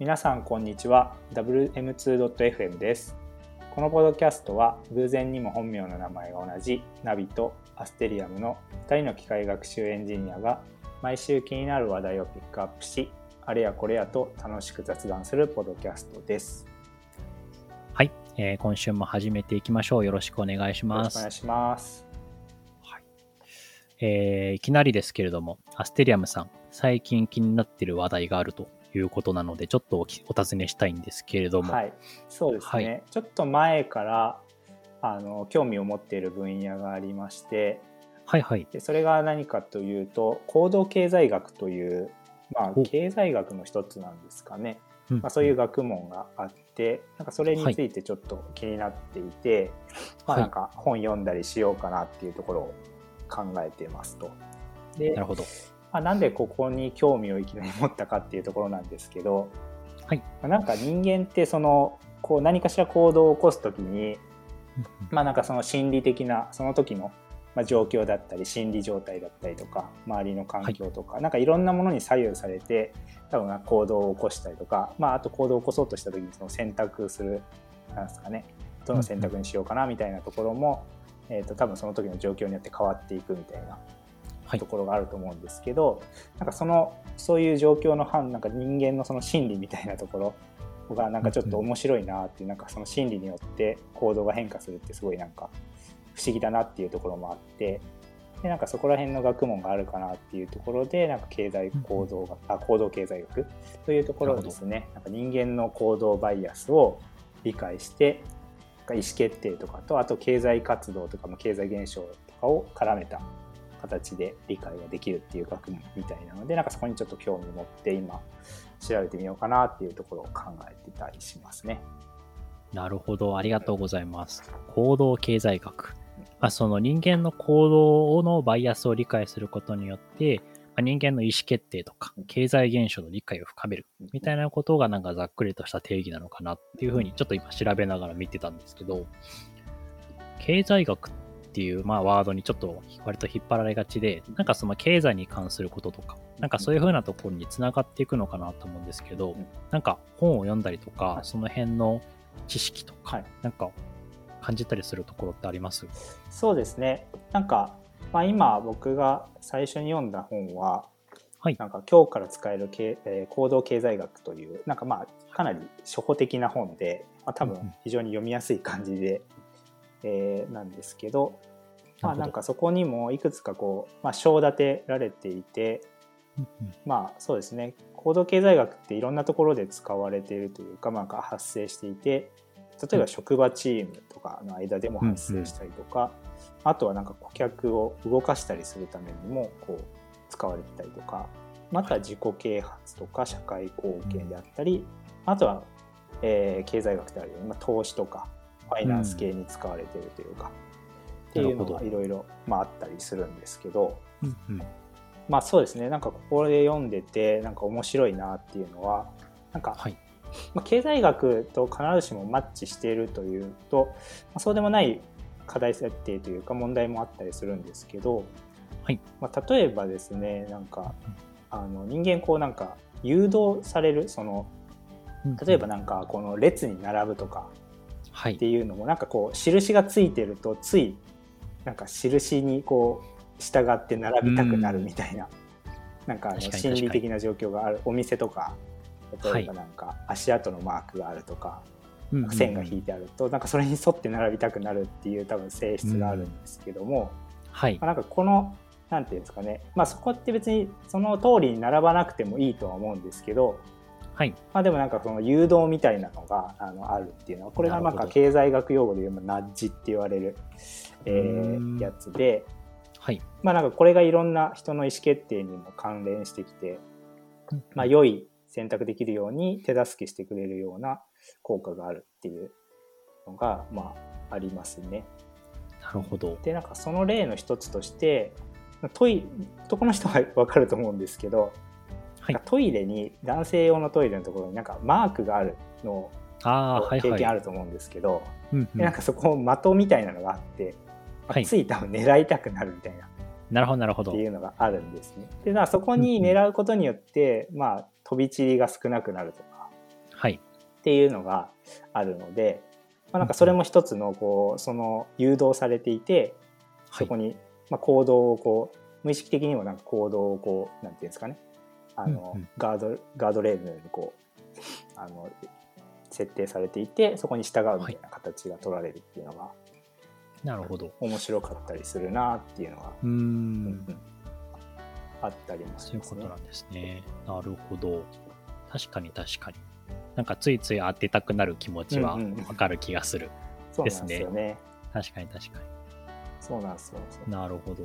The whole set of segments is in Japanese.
皆さんこんにちは。WM2.FM です。このポッドキャストは偶然にも本名の名前が同じナビとアステリアムの2人の機械学習エンジニアが毎週気になる話題をピックアップしあれやこれやと楽しく雑談するポッドキャストです。はい、えー今週も始めていきましょう。よろしくお願いします。お願い。します。えーいきなりですけれども、アステリアムさん、最近気になっている話題があるということなので、ちょっとお尋ねしたいんですけれども、はい。そうですね、はい。ちょっと前からあの興味を持っている分野がありまして。はい、はい、でそれが何かというと行動経済学という、まあお、経済学の一つなんですかね、うん。まあ、そういう学問があってなんかそれについてちょっと気になっていて、まあ、はい。なんか本読んだりしようかなっていうところを考えてますと。でなるほど。まあ、なんでここに興味をいきなり持ったかっていうところなんですけど、はい。まあなんか人間ってそのこう何かしら行動を起こす時にまあなんかその心理的なその時のまあ状況だったり心理状態だったりとか周りの環境とか、なんかいろんなものに左右されて多分行動を起こしたりとか、まあ、あと行動を起こそうとした時にその選択するなんですかねどの選択にしようかなみたいなところも、えー、と多分その時の状況によって変わっていくみたいな。はいところがあると思うんですけど、なんかそのそういう状況の反なんか人間のその心理みたいなところがなんかちょっと面白いなっていうなんかその心理によって行動が変化するってすごいなんか不思議だなっていうところもあってでなんかそこら辺の学問があるかなっていうところでなんか経済行動学、あ行動経済学というところをですね。なんか人間の行動バイアスを理解して意思決定とかとあと経済活動とかも経済現象とかを絡めた形で理解ができるっていう学問みたいなのでなんかそこにちょっと興味持って今調べてみようかなっていうところを考えてたりしますね。なるほど。ありがとうございます。行動経済学。まあ、その人間の行動のバイアスを理解することによって、まあ、人間の意思決定とか経済現象の理解を深めるみたいなことがなんかざっくりとした定義なのかなっていうふうにちょっと今調べながら見てたんですけど、経済学っていうまあワードにちょっと割と引っ張られがちで、なんかその経済に関することとか、なんかそういうふうなところにつながっていくのかなと思うんですけどうん、なんか本を読んだりとか、はい。その辺の知識とか、はい。なんか感じたりするところってあります？そうですね。なんか、まあ、今僕が最初に読んだ本は、はい。なんか今日から使える経、えー行動経済学というなんかまあかなり初歩的な本で、まあ、多分非常に読みやすい感じで、えーなんですけど、まあ、なんかそこにもいくつかこう、まあ、章立てられていてまあそうですね。行動経済学っていろんなところで使われているというか、まあ、発生していて例えば職場チームとかの間でも発生したりとか、あとはなんか顧客を動かしたりするためにもこう使われてたりとかまたは自己啓発とか社会貢献であったり、あとは、えー経済学であるように、まあ、投資とかファイナンス系に使われているというか、っていうのがいろいろまああったりするんですけど。うんうん。まあそうですね。なんかここで読んでてなんか面白いなっていうのはなんか、はい。まあ、経済学と必ずしもマッチしているというと、まあ、そうでもない課題設定というか問題もあったりするんですけど、はい。まあ、例えばですねなんかあの人間こうなんか誘導されるその例えばなんかこの列に並ぶとかはいって。いうのもなんかこう印がついてるとついなんか印にこう従って並びたくなるみたいな、なんかあの心理的な状況があるお店とか例えばなんか足跡のマークがあるとか、うんうんうん。線が引いてあるとなんかそれに沿って並びたくなるっていう多分性質があるんですけども、はい。まあ、。なんかこのなんていうんですかね。まあそこって別にその通りに並ばなくてもいいとは思うんですけど、はい。まあ、でもなんかその誘導みたいなのがあのあるっていうのはこれがなんかなるほど経済学用語で言うとナッジって言われる、えやつで、はい。まあ、なんかこれがいろんな人の意思決定にも関連してきて、まあ、良い選択できるように手助けしてくれるような効果があるっていうのが、まあ、ありますね。なるほど。でなんかその例の一つとしてトイ男の人は分かると思うんですけど、はいなんかトイレに男性用のトイレのところになんかマークがあるのを経はい。験あると思うんですけど、なんかそこ的みたいなのがあって、まあはいつい多分狙いたくなるみたいななるほど、なるほどって。いうのがあるんですね。でだそこに狙うことによって、まあ飛び散りが少なくなるとかはい。っていうのがあるので、まあ、なんかそれも一つのこうその誘導されていてそこにまあ行動をこう無意識的にもなんか行動をこうなんていうんですかねあのうんうんガードガードレールのようにこうあの設定されていてそこに従うみたいな形が取られるっていうのがなるほど。面白かったりするなっていうのが、うー。うんんあったりもしそういうますね。ことなんですね。なるほど。確かに確かに。なんかついつい当てたくなる気持ちはうんうんうんわかる気がする。そうなんですよね。確かに確かそうなんですよ。に。なるほど。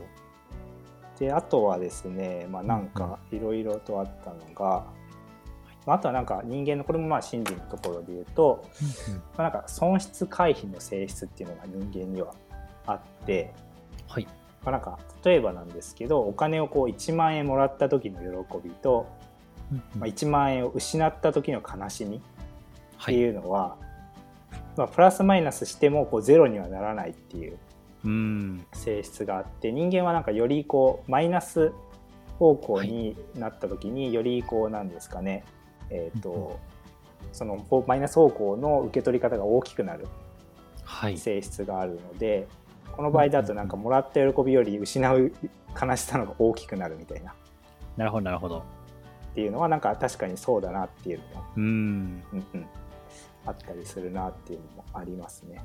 であとはですね、まあ、なんかいろいろとあったのが、まあ、あとはなんか人間のこれもまあ心理のところで言うと、まあ、なんか損失回避の性質っていうのが人間にはあって、はい。まあ、なんか例えばなんですけどお金をこう1万円もらった時の喜びと、まあ、1万円を失った時の悲しみっはい。ていうのは、まあ、プラスマイナスしてもこうゼロにはならないっていう。性質があって人間はなんかよりこうマイナス方向になった時によりこうなんですかね、えっ、うんとそのマイナス方向の受け取り方が大きくなるはい。性質があるのでこの場合だとなんかもらった喜びより失う悲しさの方が大きくなるみたいなっなるほど、なるほど。ていうのはなんか確かにそうだなっていうのも。うんうん、あったりするなっていうのもありますね。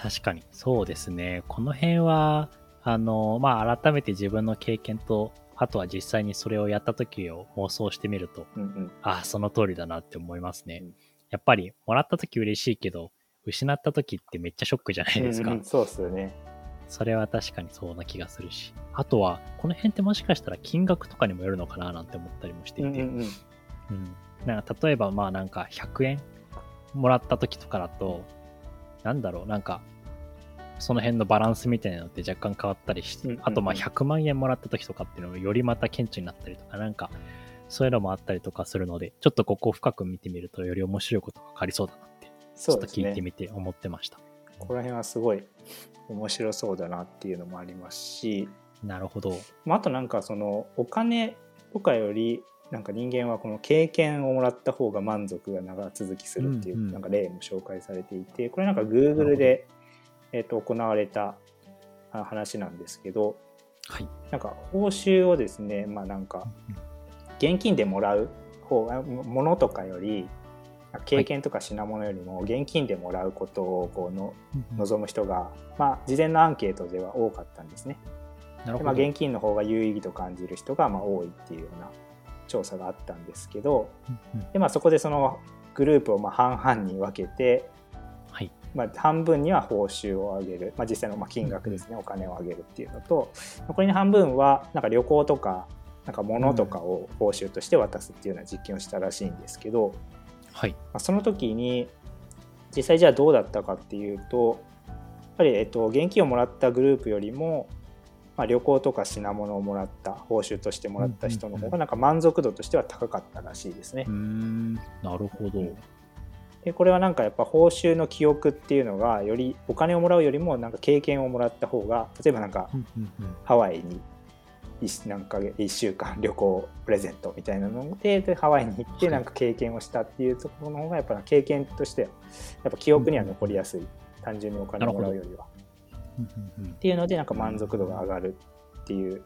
確かに。そうですね。この辺は、あの、まあ、改めて自分の経験と、あとは実際にそれをやった時を妄想してみると、うんうんああ、その通りだなって思いますねうん。やっぱり、もらった時嬉しいけど、失った時ってめっちゃショックじゃないですか。うんうんそうっすよね。それは確かにそうな気がするし。あとは、この辺ってもしかしたら金額とかにもよるのかななんて思ったりもしていて。うんうんうんうん。なんか例えばまあなんか100円もらった時とかだと、なんだろう、なんか、その辺のバランスみたいなのって若干変わったりして、うんうんうんあとまあ100万円もらった時とかっていうのもよりまた顕著になったりとか、なんか、そういうのもあったりとかするので、ちょっとここを深く見てみるとより面白いことが分かりそうだなって、ちょっと聞いてみて思ってました。ここら辺はすごい面白そうだなっていうのもありますし、なるほど。まあ、あとなんかそのお金とかよりなんか人間はこの経験をもらった方が満足が長続きするっていうなんか例も紹介されていてこれなんか Google で、えー、と行われたあ話なんですけどはい。なんか報酬をですねまあなんか現金でもらう方がもものとかより経験とか品物よりも現金でもらうことをこうの望む人が、まあ、事前のアンケートでは多かったんですね。でまあ、なるほど。現金の方が有意義と感じる人がまあ多いっていうような調査があったんですけどで、まあ、そこでそのグループをまあ半々に分けて、はい。まあ、半分には報酬を上げる、まあ、実際のまあ金額ですね。お金を上げるっていうのと残りの半分はなんか旅行とかなんか物とかを報酬として渡すっていうような実験をしたらしいんですけど、はい。まあ、その時に実際じゃあどうだったかっていうとやっぱり、えっと、現金をもらったグループよりも、まあ、旅行とか品物をもらった報酬としてもらった人の方がなんか満足度としては高かったらしいですねうー。ん。なるほど。でこれはなんかやっぱ報酬の記憶っていうのがよりお金をもらうよりもなんか経験をもらった方が例えばなんかハワイに一何ヶ月1週間旅行プレゼントみたいなのででハワイに行ってはいなんか経験をしたっていうところの方がやっぱ経験としてはやっぱ記憶には残りやすい、単純にお金をもらうよりは。っていうのでなんか満足度が上がるっていう、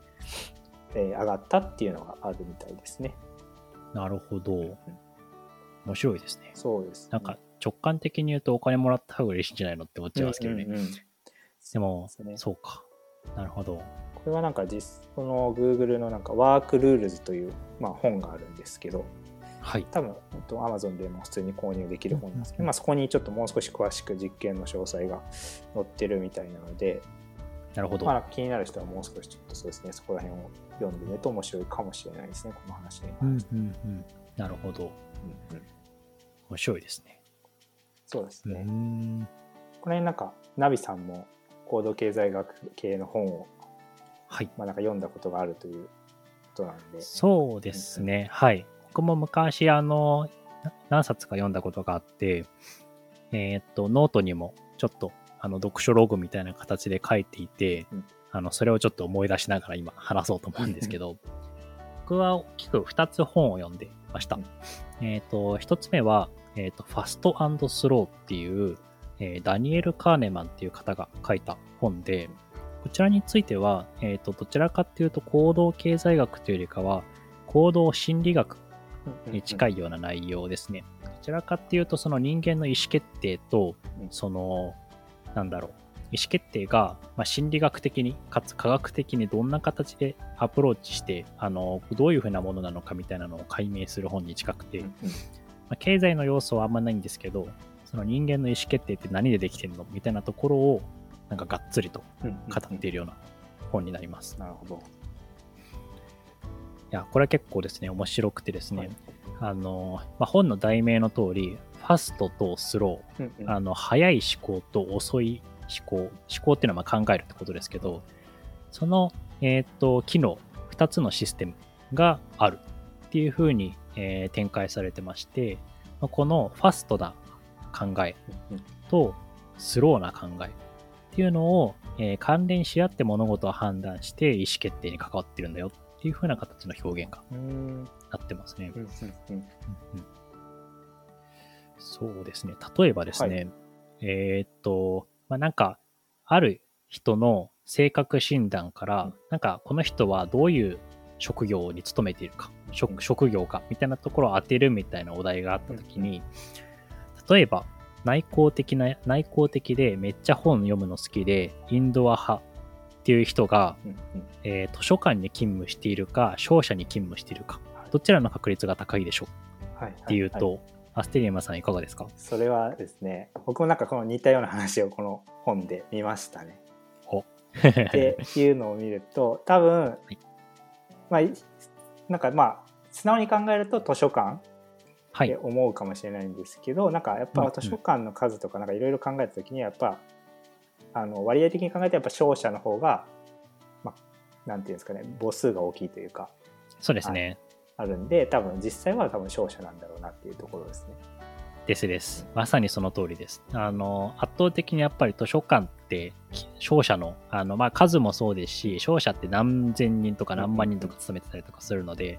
えー上がったっていうのがあるみたいですね。なるほど。面白いですね。そうです、なんか直感的に言うとお金もらった方が嬉しいんじゃないのって思っちゃいますけどね。うんうんうんでも、そうねそうか。なるほど。これはなんか実この Google のなんかワークルールズという、まあ、本があるんですけどはい。多分本当 Amazon でも普通に購入できる本なんですけど、うんうんまあ、そこにちょっともう少し詳しく実験の詳細が載ってるみたいなので、なるほど。まあ、気になる人はもう少しちょっとそうですねそこら辺を読んでみると面白いかもしれないですねこの話にうん関して、うんうん。なるほど。うんうん面白いですね。うそうですね、ん。この辺なんかナビさんも行動経済学系の本を、はい。まあ、なんか読んだことがあるということなんでそうですね。はい。僕も昔、あの、な何冊か読んだことがあって、えーっと、ノートにもちょっと、あの、読書ログみたいな形で書いていて、うん。あの、それをちょっと思い出しながら今話そうと思うんですけど、僕は大きく2つ本を読んでました。うん。えーっと、1つ目は、えっ、と、ファストスローっていう、えーダニエル・カーネマンっていう方が書いた本で、こちらについては、えっ、と、どちらかっていうと行動経済学というよりかは、行動心理学に近い。いような内容ですね。どちらかっていうと、その人間の意思決定とうん、その、なんだろう、意思決定が、まあ、心理学的に、かつ科学的にどんな形でアプローチして、あの、どういうふうなものなのかみたいなのを解明する本に近くて、まあ、経済の要素はあんまないんですけど、その人間の意思決定って何でできてるのみたいなところを、なんかがっつりと語っているような本になります。なるほど。いや、これは結構ですね、面白くてですね、はい。あの、まあ、本の題名の通り、ファストとスロうんうん。ー、あの、早い思考と遅い思考、思考っていうのはまあ考えるってことですけど、その、えっ、と、機能、2つのシステムがあるっていうふうに、えー展開されてまして、まあこのファストな考えとスローな考えっていうのを、えー関連し合って物事を判断して意思決定に関わってるんだよっていう風な形の表現がうん。なってますね。そうですね。例えばですね、えーっと、まあ、なんか、ある人の性格診断から、うん。なんか、この人はどういう職業に勤めているか、うん。職職業か、みたいなところを当てるみたいなお題があったときに、例えば、内向的な、内向的でめっちゃ本読むの好きで、インドア派っていう人が、うんうん。えー図書館に勤務しているか、商社に勤務しているか。はい、どちらの確率が高いでしょう？はいはいっていうと、はいアステリアマさんいかがですか？それはですね僕もなんかこの似たような話をこの本で見ましたね。っていうのを見ると多分、い。まあいなんかまあ素直に考えると図書館ってはい。思うかもしれないんですけど、なんかやっぱ図書館の数とかなんかいろいろ考えた時にやっぱあの割合的に考えてやっぱ商社の方が、まあ、なんていうんですかね母数が大きいというかそうですね。あるんで多分実際は多分商社なんだろうなっていうところですね。ですです。まさにその通りです。あの、圧倒的にやっぱり図書館って、き商社の、あの、まあ、数もそうですし、商社って何千人とか何万人とか勤めてたりとかするので、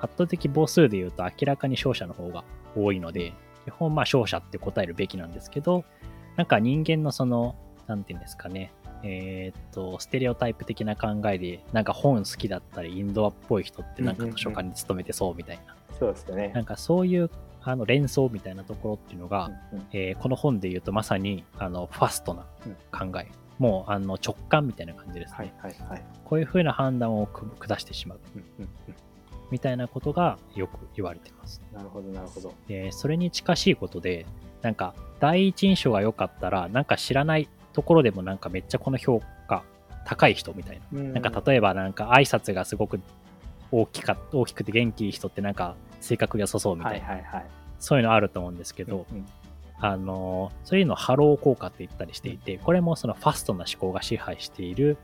圧倒的母数で言うと明らかに商社の方が多いので、基本まあ商社って答えるべきなんですけど、なんか人間のその、なんていうんですかね、えーっと、ステレオタイプ的な考えで、なんか本好きだったり、インドアっぽい人ってなんか図書館に勤めてそうみたいな、そうですよね。なんかそういうあの連想みたいなところっていうのが、うんうん。えーこの本で言うとまさにあのファストなうん考え、もうあの直感みたいな感じですね、はいはいはい。こういうふうな判断をく下してしまう。うんうんうん。みたいなことがよく言われてます。なるほどなるほど。でそれに近しいことでなんか第一印象が良かったらなんか知らないところでもなんかめっちゃこの評価高い人みたいな。なんか例えばなんか挨拶がすごく大きか大きくて元気いい人ってなんか性格良さそうみたはいいな、はいはい。そういうのあると思うんですけど、うんあのそういうのをハロー効果って言ったりしていて、これもそのファストな思考が支配している、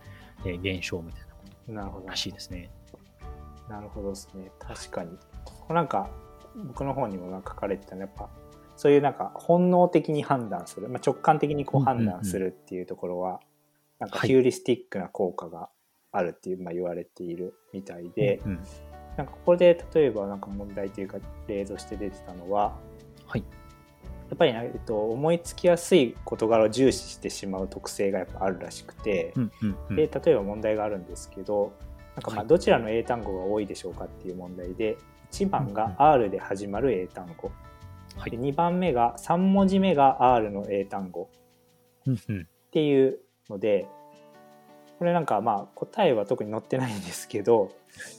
えー現象みたいなこなるほど。とらしいですね。なるほどですね。確かに。こうなんか僕の方にもなんか書かれてたのはやっぱそういうなんか本能的に判断する、まあ、直感的にこう判断するっていうところは、なんかはい。ヒューリスティックな効果があるっていう、まあ、言われているみたいで、うんうん。なんかここで例えばなんか問題というか例として出てたのははい。やっぱり、ねえっと、思いつきやすい事柄を重視してしまう特性がやっぱあるらしくて、うんうんうん。で例えば問題があるんですけどなんかまあはい。どちらの英単語が多いでしょうかっていう問題で1番が R で始まる英単語、はい。で2番目が3文字目が R の英単語。っていうのでこれなんかまあ答えは特に載ってないんですけど、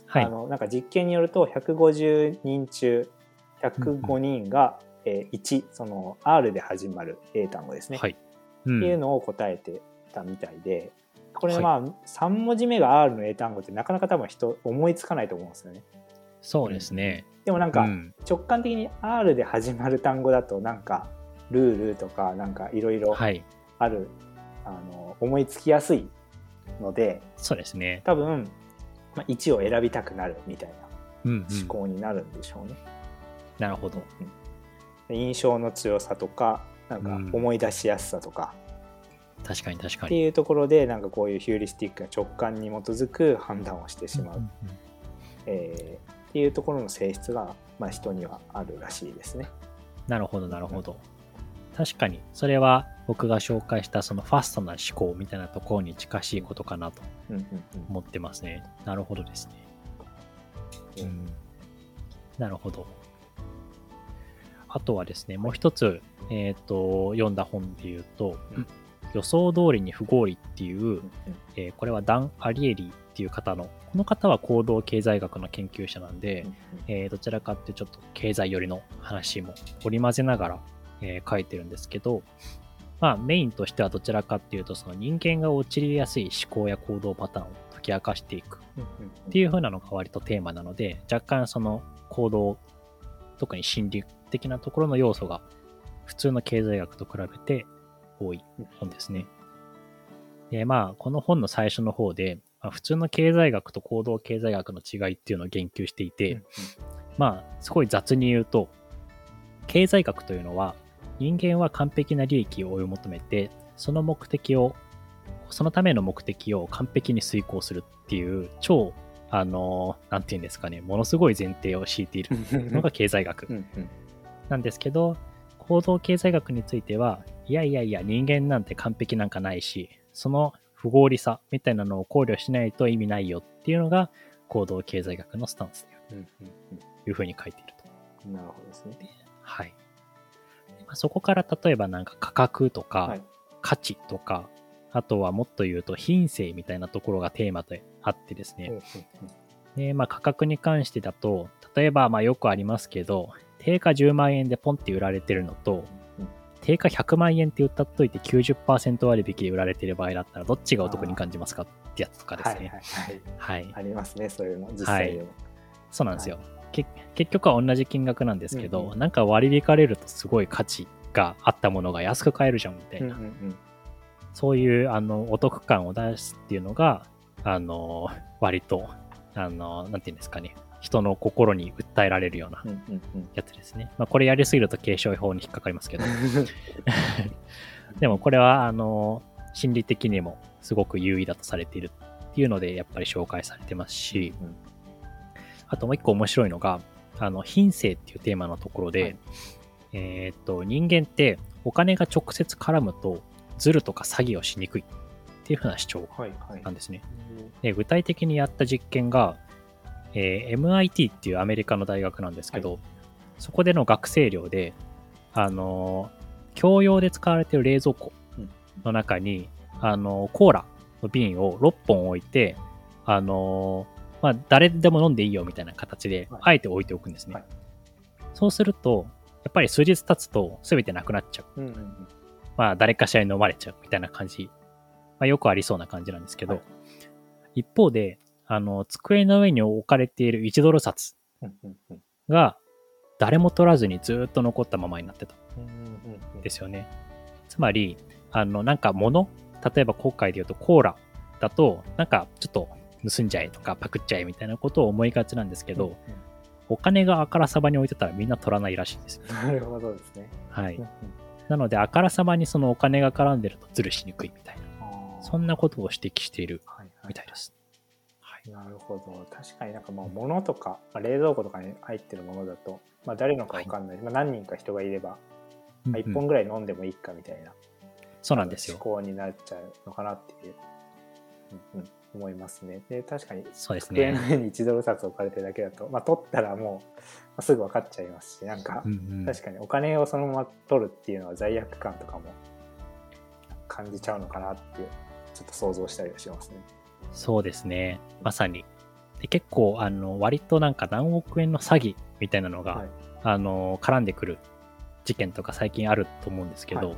はい。あのなんか実験によると150人中105人が、えー1その R で始まる英単語ですね、はい。うっていうんのを答えてたみたいでこれまあ3文字目が R の英単語ってなかなか多分人思いつかないと思うんですよね。そうですね。でもなんかうん直感的に R で始まる単語だとなんかルールとかなんかいろいろはい。ある、あの思いつきやすいのでそうですね。多分、まあ、1を選びたくなるみたいうん、なうん。思考になるんでしょうね。なるほど。で印象の強さとかなんかうん思い出しやすさとか、確かに確かってに。いうところでなんかこういうヒューリスティックな直感に基づく判断をしてしまう、うんうんえーっていうところの性質が、まあ、人にはあるらしいですね。なるほど、なるほど。確かに、それは僕が紹介したそのファストな思考みたいなところに近しいことかなと思ってますね。なるほどですね。うんうん、なるほど。あとはですね、もう一つ、えっ、と、読んだ本で言うと、うん予想通りに不合理っていう、うんえーこれはダン・アリエリっていう方の、この方は行動経済学の研究者なんで、うんえーどちらかってちょっと経済寄りの話も織り交ぜながら、えー書いてるんですけど、まあメインとしてはどちらかっていうと、その人間が陥りやすい思考や行動パターンを解き明かしていくうんっていう風なのが割とテーマなので、若干その行動、特に心理的なところの要素が普通の経済学と比べて多い本ですね。で、まあ、この本の最初の方で、まあ普通の経済学と行動経済学の違いっていうのを言及していて、うんまあ、すごい雑に言うと、経済学というのは、人間は完璧な利益を追い求めて、その目的を、そのための目的を完璧に遂行するっていう、超、あの、なんていうんですかね、ものすごい前提を敷いているう んのが経済学。なんですけど、行動経済学については、いやいやいや、人間なんて完璧なんかないし、その不合理さみたいなのを考慮しないと意味ないよっていうのが、行動経済学のスタンスとうんいうふうに書いていると。うんなるほどですね。はい。まあそこから例えばなんか価格とか、はい価値とか、あとはもっと言うと品性みたいなところがテーマであってですね。で、まあ価格に関してだと、例えばまあよくありますけど、定価10万円でポンって売られてるのと、うん定価100万円って歌っといて90%割引で売られてる場合だったらどっちがお得に感じますかってやつとかですはいはいね。はい。はい。ありますね、そういうの、実際でも。そうなんですよ。け結局は同じ金額なんですけど、うんうんなんか割り引かれるとすごい価値があったものが安く買えるじゃんみたいな、うんうんうんそういうあのお得感を出すっていうのが、あの割と、あのなんていうんですかね、人の心に訴えられるようなうんうんうん。やつですね。まあ、これやりすぎると継承法に引っかかりますけど、でもこれは、あの心理的にもすごく優位だとされているっていうので、やっぱり紹介されてますし、うんあともう一個面白いのが、あの、品性っていうテーマのところで、はい。えーっと、人間ってお金が直接絡むと、ズルとか詐欺をしにくいっていうふうな主張なんですね。で、具体的にやった実験が、えー MIT っていうアメリカの大学なんですけど、そこでの学生寮で、あのー共用で使われている冷蔵庫の中に、あのーコーラの瓶を6本置いて、あのーまあ、誰でも飲んでいいよみたいな形ではい、あえて置いておくんですね。はい。そうすると、やっぱり数日経つと全てなくなっちゃう。うんうんうん。まあ、誰かしらに飲まれちゃうみたいな感じ。まあ、よくありそうな感じなんですけど、はい。一方で、あの、机の上に置かれている1ドル札うんうんうんが、誰も取らずにずーっと残ったままになってたうんうんうんんですよね。つまり、あの、なんか物、例えば今回で言うとコーラだと、なんかちょっと盗んじゃえとかパクっちゃえみたいなことを思いがちなんですけど、うんお金があからさまに置いてたらみんな取らないらしいんですよ。うんなるほどですね。はいうん。うんなので、あからさまにそのお金が絡んでるとズルしにくいみたいな、そんなことを指摘しているはいはいみたいです。はい。なるほど。確かになんかまあ物とか、まあ、冷蔵庫とかに入ってるものだと、まあ、誰のかわかんない、まあ、何人か人がいれば、まあ、1うん。本ぐらい飲んでもいいかみたいな、そうなんですよ。思。考になっちゃうのかなっていう、うんうん、思いますね。で確かにそうです机のね。上に1ドル札置かれてるだけだと、まあ、取ったらもう、まあ、すぐ分かっちゃいますしなんか、うんうん。確かにお金をそのまま取るっていうのは罪悪感とかも感じちゃうのかなってちょっと想像したりはしますね。そうですね。まさに。で結構、あの、割となんか何億円の詐欺みたいなのが、はいあの、絡んでくる事件とか最近あると思うんですけど、はい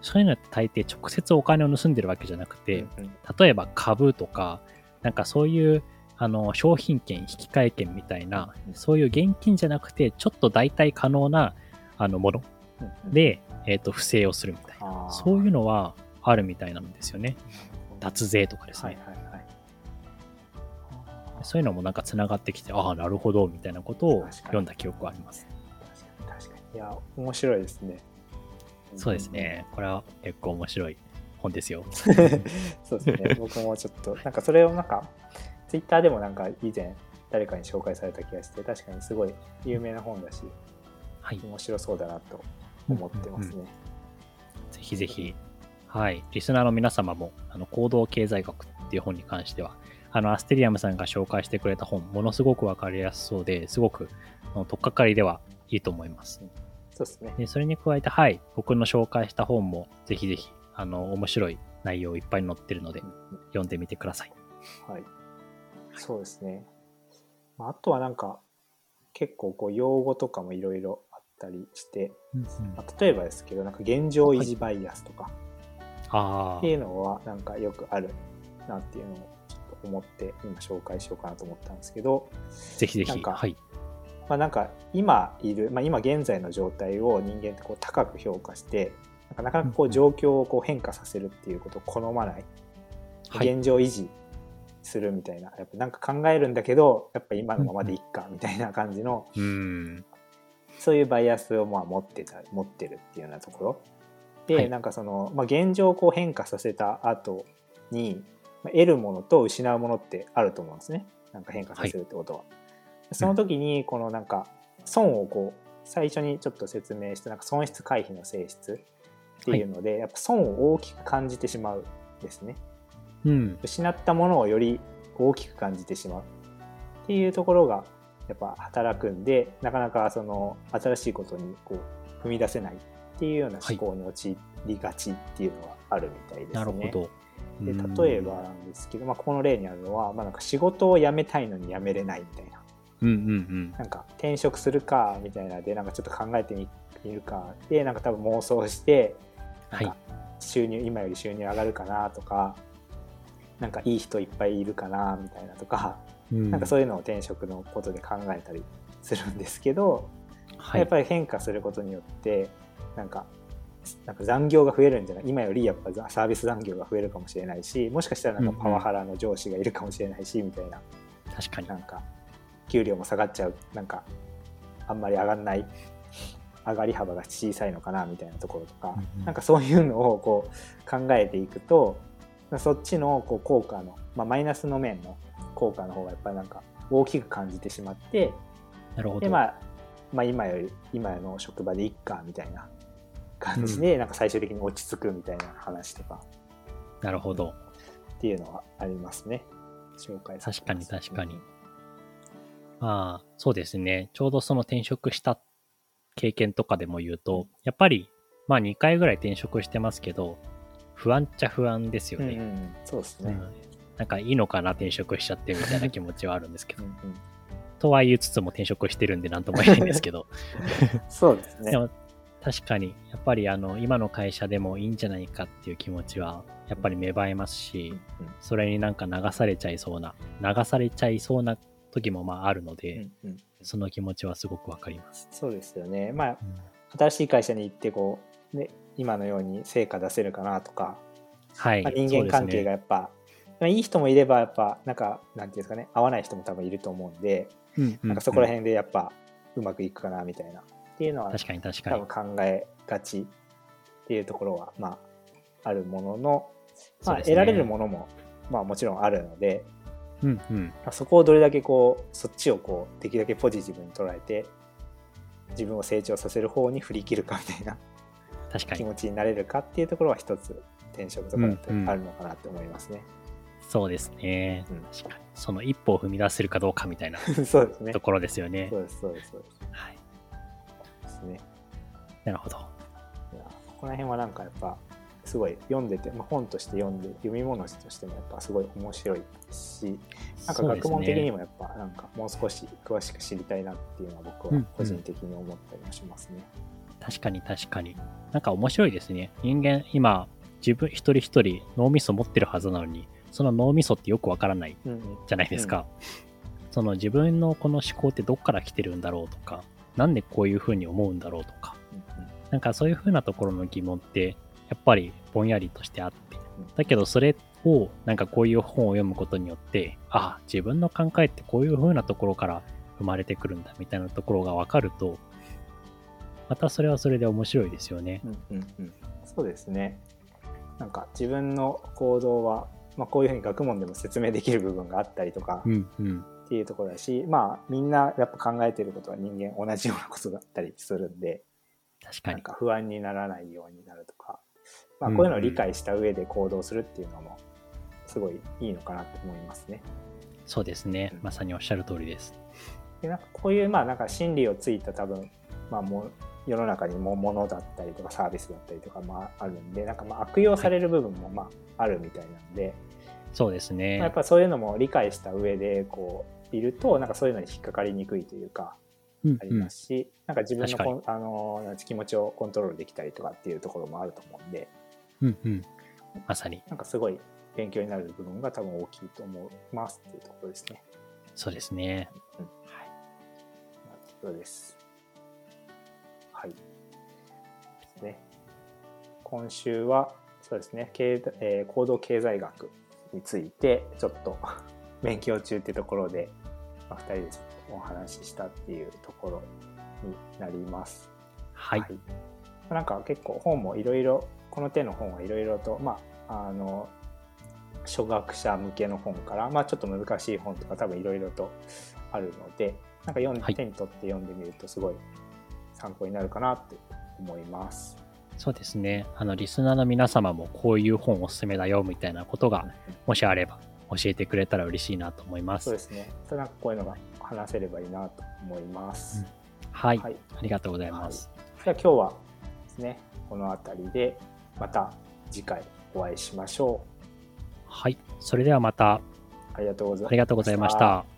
そういうのって大抵直接お金を盗んでるわけじゃなくて、うんうん例えば株とか、なんかそういう、あの、商品券、引換券みたいな、うんそういう現金じゃなくて、ちょっと代替可能な、あの、ものうんうんで、えっ、と、不正をするみたいな。そういうのはあるみたいなんですよね。脱税とかですね。はいはいはい。そういうのもなんか繋がってきて、ああ、なるほど、みたいなことを読んだ記憶はあります。確かに確かに。いや、面白いですね。そうですね。これは結構面白い本ですよ。そうですね。僕もちょっと、なんかそれをなんか、ツイッターでもなんか以前誰かに紹介された気がして、確かにすごい有名な本だし、はい。面白そうだなと思ってますね。うんうんぜひぜひ、はい。リスナーの皆様も、あの、行動経済学っていう本に関しては、あの、アステリアムさんが紹介してくれた本、ものすごくわかりやすそうで、すごく、あの取っかかりではいいと思います。そうですね。で、それに加えて、はい。僕の紹介した本も、ぜひぜひ、あの、面白い内容いっぱい載ってるので、読んでみてください。はい。そうですね。まああとはなんか、結構こう用語とかもいろいろあったりして、まあ例えばですけど、なんか現状維持バイアスとかあっていうのはなんかよくあるなっていうのをちょっと思って今紹介しようかなと思ったんですけど、あ、ぜひぜひ、なんかはい。まあ、なんか今いる、まあ、今現在の状態を人間ってこう高く評価してなんかなかなかこう状況をこう変化させるっていうことを好まない、はい。現状維持するみたいなやっぱなんか考えるんだけどやっぱ今のままでいっかみたいな感じのうーん。そういうバイアスをまあ持ってた持ってるっていうようなところで、はいなんかその、まあ、現状をこう変化させた後にまあ得るものと失うものってあると思うんですねなんか変化させるってことは。その時にこのなんか損をこう最初にちょっと説明したなんか損失回避の性質っていうので、やっぱ損を大きく感じてしまうんですね。うん。失ったものをより大きく感じてしまうっていうところがやっぱ働くんでなかなかその新しいことにこう踏み出せないっていうような思考に陥りがちっていうのはあるみたいですね。なるほど。でうん。例えばなんですけど、まあ、ここの例にあるのは、まあ、なんか仕事を辞めたいのに辞めれないみたいな。うんうんなんか転職するかみたいなのでなんかちょっと考えてみるかでなんか多分妄想してなんか収入、今より収入上がるかなとかなんかいい人いっぱいいるかなみたいなとか、うん。なんかそういうのを転職のことで考えたりするんですけど、はい。やっぱり変化することによってなんかなんか残業が増えるんじゃない？今よりやっぱサービス残業が増えるかもしれないしもしかしたらなんかパワハラの上司がいるかもしれないしみたいな確かにな。んか給料も下がっちゃうなんかあんまり上がんない上がり幅が小さいのかなみたいなところとか、うんうんなんかそういうのをこう考えていくとそっちのこう効果の、まあ、マイナスの面の効果の方がやっぱりなんか大きく感じてしまってなるほど。で、まあ、まあ今より今の職場でいっかみたいな感じで、なんか最終的に落ち着くみたいな話とかなるほど。っていうのはありますね紹介確かに確かに。まあ、そうですね。ちょうどその転職した経験とかでも言うと、やっぱり、まあ2回ぐらい転職してますけど、不安っちゃ不安ですよね。うんうん、そうですね、うんなんかいいのかな転職しちゃってみたいな気持ちはあるんですけど。うんうんとは言いつつも転職してるんで何とも言えないんですけど。そうですねでも確かに、やっぱりあの、今の会社でもいいんじゃないかっていう気持ちは、やっぱり芽生えますし、それになんか流されちゃいそうな、流されちゃいそうな時もまああるのうで、んうんその気持ちはすごくわかります。そうですよねまあ新しい会社に行ってこう、ね、今のように成果出せるかなとか、はい。まあ、人間関係がやっぱ、まあ、いい人もいればやっぱなんかなんていうんですかね合わない人も多分いると思うんで、そうですね、なんかそこら辺。辺でやっぱうまくいくかなみたいなっていうのは確かに確か多に。分考えがちっていうところはまああるものの、まあ、得られるものも、まあ、もちろんあるので、うんうん。まあそこをどれだけこうそっちをこうできるだけポジティブに捉えて自分を成長させる方に振り切るかみたいな確かに。気持ちになれるかっていうところは一つ転職とかだとうんうんあるのかなって思いますね。そうですね。うん。その一歩を踏み出せるかどうかみたいな そうですねと。ころですよねそ。うですそうですそうですはい。ですね。なるほど。いやここら辺はなんかやっぱすごい読んでて、まあ、本として読んで読み物としてもやっぱすごい面白いしなんか学問的にね。もやっぱなんかもう少し詳しく知りたいなっていうのは僕うんうんは個人的に思ったりもしますね。確かに確かに。なんか面白いですね。人間、今、自分一人一人脳みそ持ってるはずなのに、その脳みそってよくわからないうんうんじゃないですか。その自分のこの思考ってどっから来てるんだろうとか、なんでこういうふうに思うんだろうとか、なんかそういうふうなところの疑問って、やっぱりぼんやりとしてあって、だけどそれをなんかこういう本を読むことによって、あ、自分の考えってこういうふうなところから生まれてくるんだみたいなところがわかると、またそれはそれで面白いですよね。うんうんうんそうですね。なんか自分の行動は、まあ、こういうふうに学問でも説明できる部分があったりとかうんうん。っっていうところだしまあみんなやっぱ考えてることは人間同じようなことだったりするんで確かに。なんか不安にならないようになるとか、まあ、こういうのを理解した上で行動するっていうのもすごいいいのかなと思いますね。そうですね。まさにおっしゃる通りです。でなんかこういうまあなんか心理をついた多分、まあ、もう世の中にも物だったりとかサービスだったりとかまああるんでなんかまあ悪用される部分もまああるみたいなんで、そうですね。まあやっぱそういうのも理解した上でこういるとなんかそういうのに引っかかりにくいというかうんありますし、なんか自分のあの気持ちをコントロールできたりとかっていうところもあると思うんでうんうん。まさに。なんかすごい勉強になる部分が多分大きいと思いますっていうところですね。そうですね。はい。そうです。はい。ですね。今週は、そうですね、経えー行動経済学について、ちょっと勉強中っていうところで、まあ、2人でちょっとお話ししたっていうところになります。はい。なんか結構本もいろいろ、この手の本はいろいろと、まあ、あの、初学者向けの本から、まあ、ちょっと難しい本とか多分いろいろとあるのでなんか読ん、はい手に取って読んでみるとすごい参考になるかなって思います。そうですね。あの、リスナーの皆様もこういう本おすすめだよみたいなことが、もしあれば教えてくれたら嬉しいなと思います。そうですね。それなんかこういうのが話せればいいなと思います。はい、はい。ありがとうございます。じゃあ今日はですね、この辺りでまた次回お会いしましょう。はい。それではまた、ありがとうございました。ありがとうございました。